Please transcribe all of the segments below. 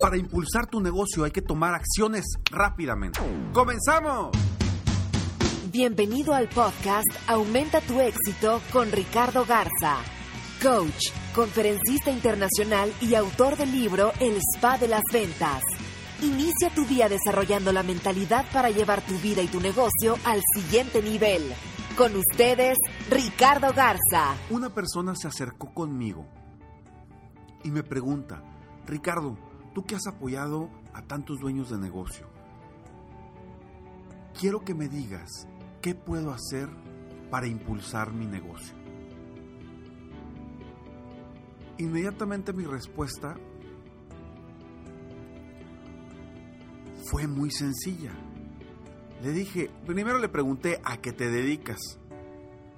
Para impulsar tu negocio hay que tomar acciones rápidamente. ¡Comenzamos! Bienvenido al podcast Aumenta tu éxito con Ricardo Garza, coach, conferencista internacional y autor del libro El Spa de las Ventas. Inicia tu día desarrollando la mentalidad para llevar tu vida y tu negocio al siguiente nivel. Con ustedes, Ricardo Garza. Una persona se acercó conmigo y me pregunta, Ricardo, tú que has apoyado a tantos dueños de negocio, quiero que me digas qué puedo hacer para impulsar mi negocio. Inmediatamente mi respuesta fue muy sencilla. Le dije, primero le pregunté a qué te dedicas.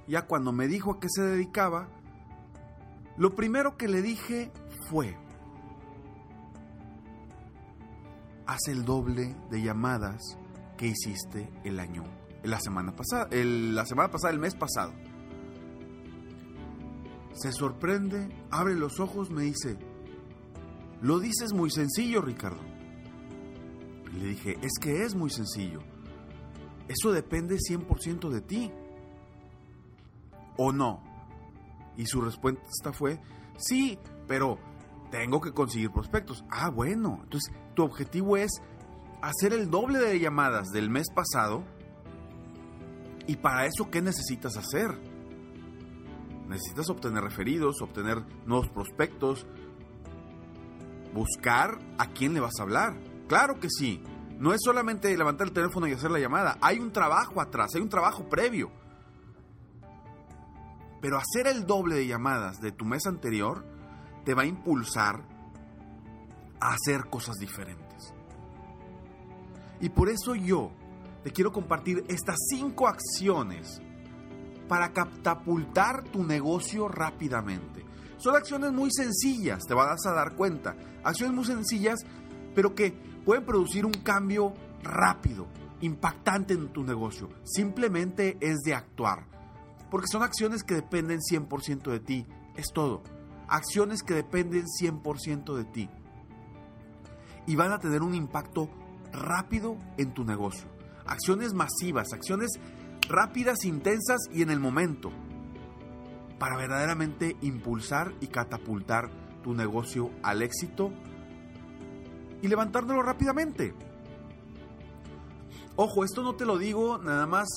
Ya cuando me dijo a qué se dedicaba, lo primero que le dije fue, haz el doble de llamadas que hiciste el año, la semana pasada, la semana pasada, el mes pasado. Se sorprende, abre los ojos, me dice, lo dices muy sencillo, Ricardo. le dije, es que es muy sencillo. Eso depende 100% de ti. ¿O no? Y su respuesta fue, sí, pero tengo que conseguir prospectos. Ah, bueno. Entonces, tu objetivo es hacer el doble de llamadas del mes pasado. Y para eso, ¿qué necesitas hacer? Necesitas obtener referidos, obtener nuevos prospectos, buscar a quién le vas a hablar. Claro que sí. No es solamente levantar el teléfono y hacer la llamada. Hay un trabajo atrás, hay un trabajo previo. Pero hacer el doble de llamadas de tu mes anterior te va a impulsar a hacer cosas diferentes. Y por eso yo te quiero compartir estas cinco acciones para catapultar tu negocio rápidamente. Son acciones muy sencillas, te vas a dar cuenta. Acciones muy sencillas, pero que pueden producir un cambio rápido, impactante en tu negocio. Simplemente es de actuar. Porque son acciones que dependen 100% de ti. Es todo acciones que dependen 100% de ti y van a tener un impacto rápido en tu negocio. Acciones masivas, acciones rápidas, intensas y en el momento para verdaderamente impulsar y catapultar tu negocio al éxito y levantándolo rápidamente. Ojo, esto no te lo digo nada más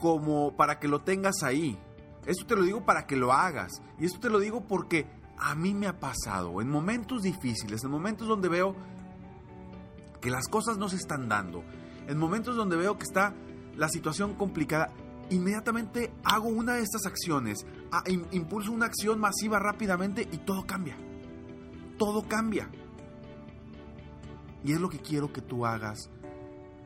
como para que lo tengas ahí. Esto te lo digo para que lo hagas. Y esto te lo digo porque a mí me ha pasado en momentos difíciles, en momentos donde veo que las cosas no se están dando, en momentos donde veo que está la situación complicada, inmediatamente hago una de estas acciones, impulso una acción masiva rápidamente y todo cambia. Todo cambia. Y es lo que quiero que tú hagas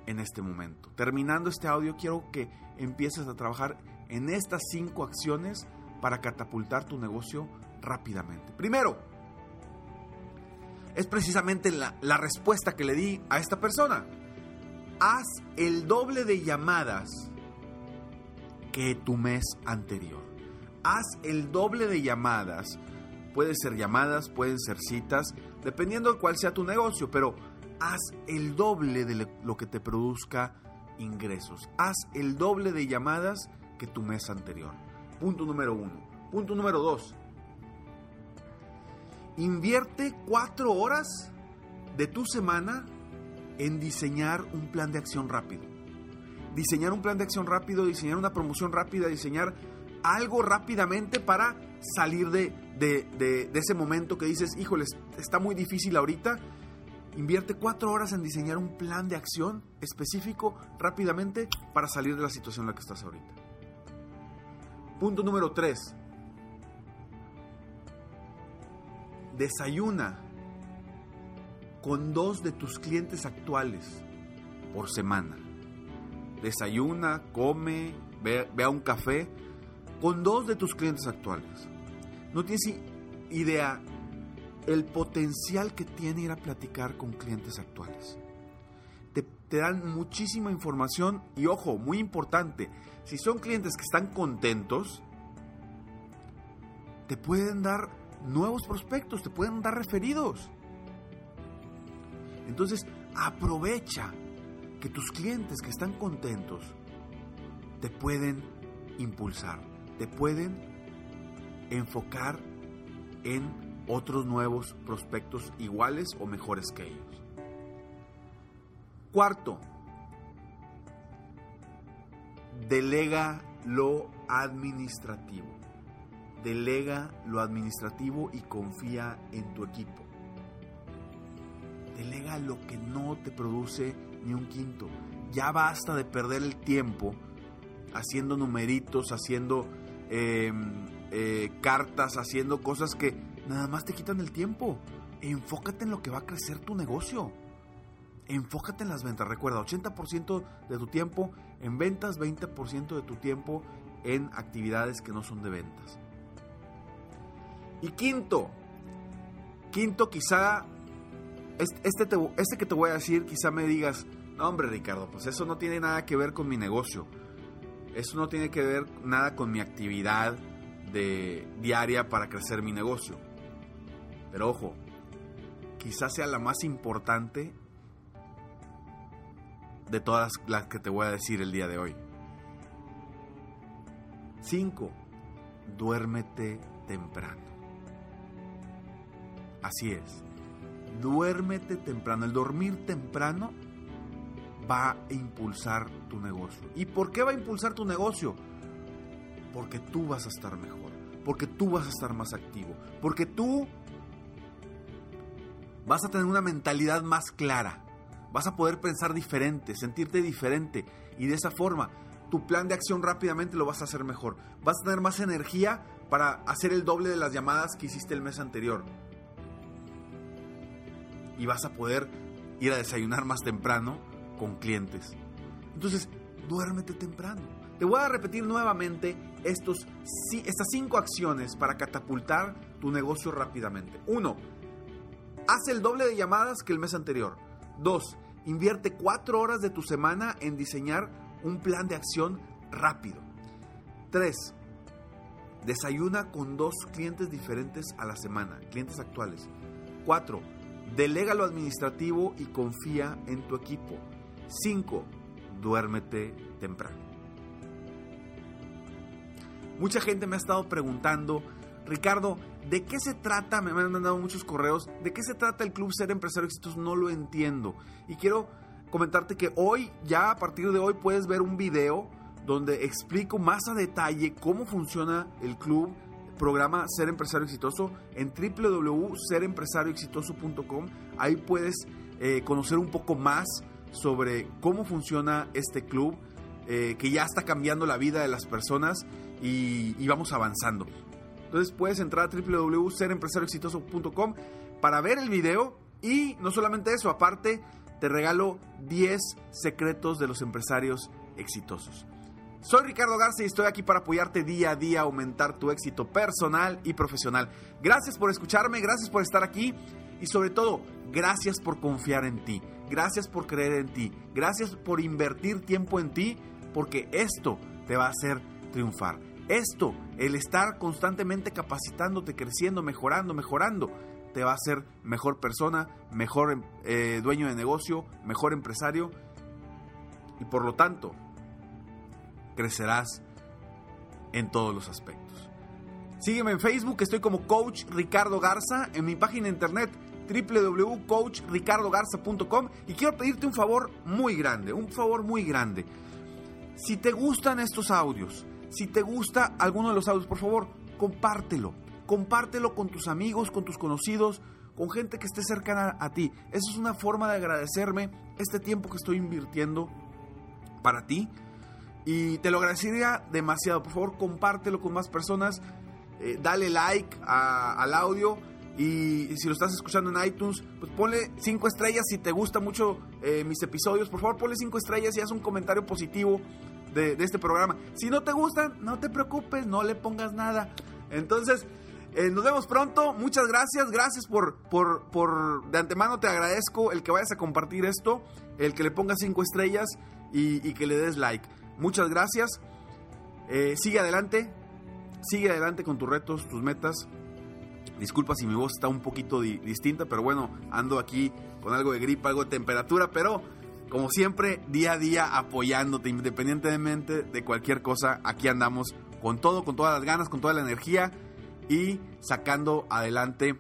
en este momento. Terminando este audio, quiero que empieces a trabajar en estas cinco acciones para catapultar tu negocio rápidamente. Primero, es precisamente la, respuesta que le di a esta persona. Haz el doble de llamadas que tu mes anterior. Haz el doble de llamadas. Pueden ser llamadas, pueden ser citas, dependiendo de cuál sea tu negocio, pero haz el doble de lo que te produzca ingresos. Haz el doble de llamadas que tu mes anterior. Punto número uno. Punto número dos. Invierte cuatro horas de tu semana en diseñar un plan de acción rápido. Diseñar un plan de acción rápido, diseñar una promoción rápida, diseñar algo rápidamente para salir de, de, ese momento que dices, híjoles, está muy difícil ahorita. Invierte cuatro horas en diseñar un plan de acción específico rápidamente para salir de la situación en la que estás ahorita. Punto número tres. Desayuna con dos de tus clientes actuales por semana. Desayuna, come, ve a un café con dos de tus clientes actuales. No tienes idea el potencial que tiene ir a platicar con clientes actuales. Te, dan muchísima información y ojo, muy importante, si son clientes que están contentos, te pueden dar nuevos prospectos, te pueden dar referidos. Entonces, aprovecha que tus clientes que están contentos te pueden impulsar, te pueden enfocar en otros nuevos prospectos iguales o mejores que ellos. Cuarto, delega lo administrativo. Delega lo administrativo y confía en tu equipo. Delega lo que no te produce ni un quinto. Ya basta de perder el tiempo haciendo numeritos, haciendo em, eh, cartas, haciendo cosas que nada más te quitan el tiempo. Enfócate en lo que va a crecer tu negocio. Enfócate en las ventas. Recuerda, 80% de tu tiempo en ventas, 20% de tu tiempo en actividades que no son de ventas. Y quinto, quinto quizá, este, este que te voy a decir, quizá me digas, no hombre Ricardo, pues eso no tiene nada que ver con mi negocio. Eso no tiene que ver nada con mi actividad diaria para crecer mi negocio. Pero ojo, quizás sea la más importante de todas las que te voy a decir el día de hoy. 5. Duérmete temprano. Así es. Duérmete temprano. El dormir temprano va a impulsar tu negocio. ¿Y por qué va a impulsar tu negocio? Porque tú vas a estar mejor, porque tú vas a estar más activo, porque tú vas a tener una mentalidad más clara, vas a poder pensar diferente, sentirte diferente y de esa forma tu plan de acción rápidamente lo vas a hacer mejor. Vas a tener más energía para hacer el doble de las llamadas que hiciste el mes anterior. Y vas a poder ir a desayunar más temprano con clientes. Entonces, duérmete temprano. Te voy a repetir nuevamente estos, estas cinco acciones para catapultar tu negocio rápidamente. Uno, haz el doble de llamadas que el mes anterior. Dos, invierte cuatro horas de tu semana en diseñar un plan de acción rápido. Tres, desayuna con dos clientes diferentes a la semana, clientes actuales. Cuatro, delega lo administrativo y confía en tu equipo. 5. Duérmete temprano. Mucha gente me ha estado preguntando, Ricardo, ¿de qué se trata? Me han mandado muchos correos. ¿De qué se trata el Club Ser Empresario Exitoso? No lo entiendo. Y quiero comentarte que hoy, ya a partir de hoy, puedes ver un video donde explico más a detalle cómo funciona el club, programa Ser Empresario Exitoso en www.serempresarioexitoso.com. Ahí puedes eh, conocer un poco más sobre cómo funciona este club, eh, que ya está cambiando la vida de las personas y, vamos avanzando. Entonces puedes entrar a www.serempresarioexitoso.com para ver el video y no solamente eso, aparte te regalo 10 secretos de los empresarios exitosos. Soy Ricardo Garza y estoy aquí para apoyarte día a día a aumentar tu éxito personal y profesional. Gracias por escucharme, gracias por estar aquí y sobre todo, gracias por confiar en ti. Gracias por creer en ti. Gracias por invertir tiempo en ti porque esto te va a hacer triunfar. Esto, el estar constantemente capacitándote, creciendo, mejorando, mejorando, te va a hacer mejor persona, mejor eh, dueño de negocio, mejor empresario y por lo tanto crecerás en todos los aspectos. Sígueme en Facebook, estoy como Coach Ricardo Garza, en mi página de internet www.coachricardogarza.com y quiero pedirte un favor muy grande, un favor muy grande. Si te gustan estos audios, si te gusta alguno de los audios, por favor, compártelo. Compártelo con tus amigos, con tus conocidos, con gente que esté cercana a ti. Eso es una forma de agradecerme este tiempo que estoy invirtiendo para ti. Y te lo agradecería demasiado. Por favor, compártelo con más personas. Eh, dale like al audio. Y, si lo estás escuchando en iTunes, pues ponle 5 estrellas si te gusta mucho eh, mis episodios. Por favor, ponle 5 estrellas y haz un comentario positivo de, este programa. Si no te gustan, no te preocupes, no le pongas nada. Entonces, eh, nos vemos pronto. Muchas gracias. Gracias por, por, por, de antemano te agradezco el que vayas a compartir esto, el que le pongas 5 estrellas y, que le des like. Muchas gracias. Eh, sigue adelante. Sigue adelante con tus retos, tus metas. Disculpa si mi voz está un poquito di distinta, pero bueno, ando aquí con algo de gripa, algo de temperatura, pero como siempre, día a día apoyándote, independientemente de cualquier cosa, aquí andamos con todo, con todas las ganas, con toda la energía y sacando adelante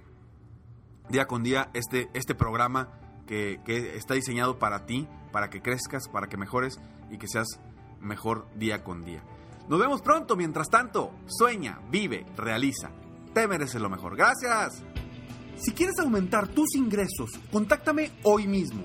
día con día este, este programa que, que está diseñado para ti, para que crezcas, para que mejores y que seas mejor día con día. Nos vemos pronto, mientras tanto, sueña, vive, realiza. Te mereces lo mejor. Gracias. Si quieres aumentar tus ingresos, contáctame hoy mismo.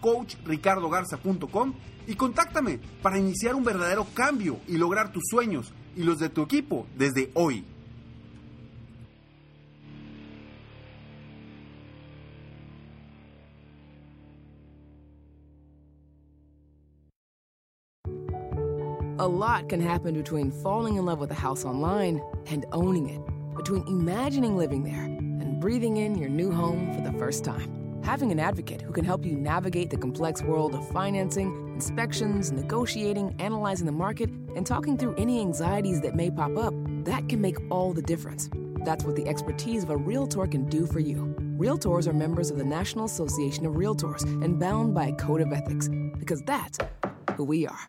www.coachricardogarza.com y contáctame para iniciar un verdadero cambio y lograr tus sueños y los de tu equipo desde hoy. A lot can happen between falling in love with a house online and owning it, between imagining living there and breathing in your new home for the first time. Having an advocate who can help you navigate the complex world of financing, inspections, negotiating, analyzing the market, and talking through any anxieties that may pop up, that can make all the difference. That's what the expertise of a Realtor can do for you. Realtors are members of the National Association of Realtors and bound by a code of ethics, because that's who we are.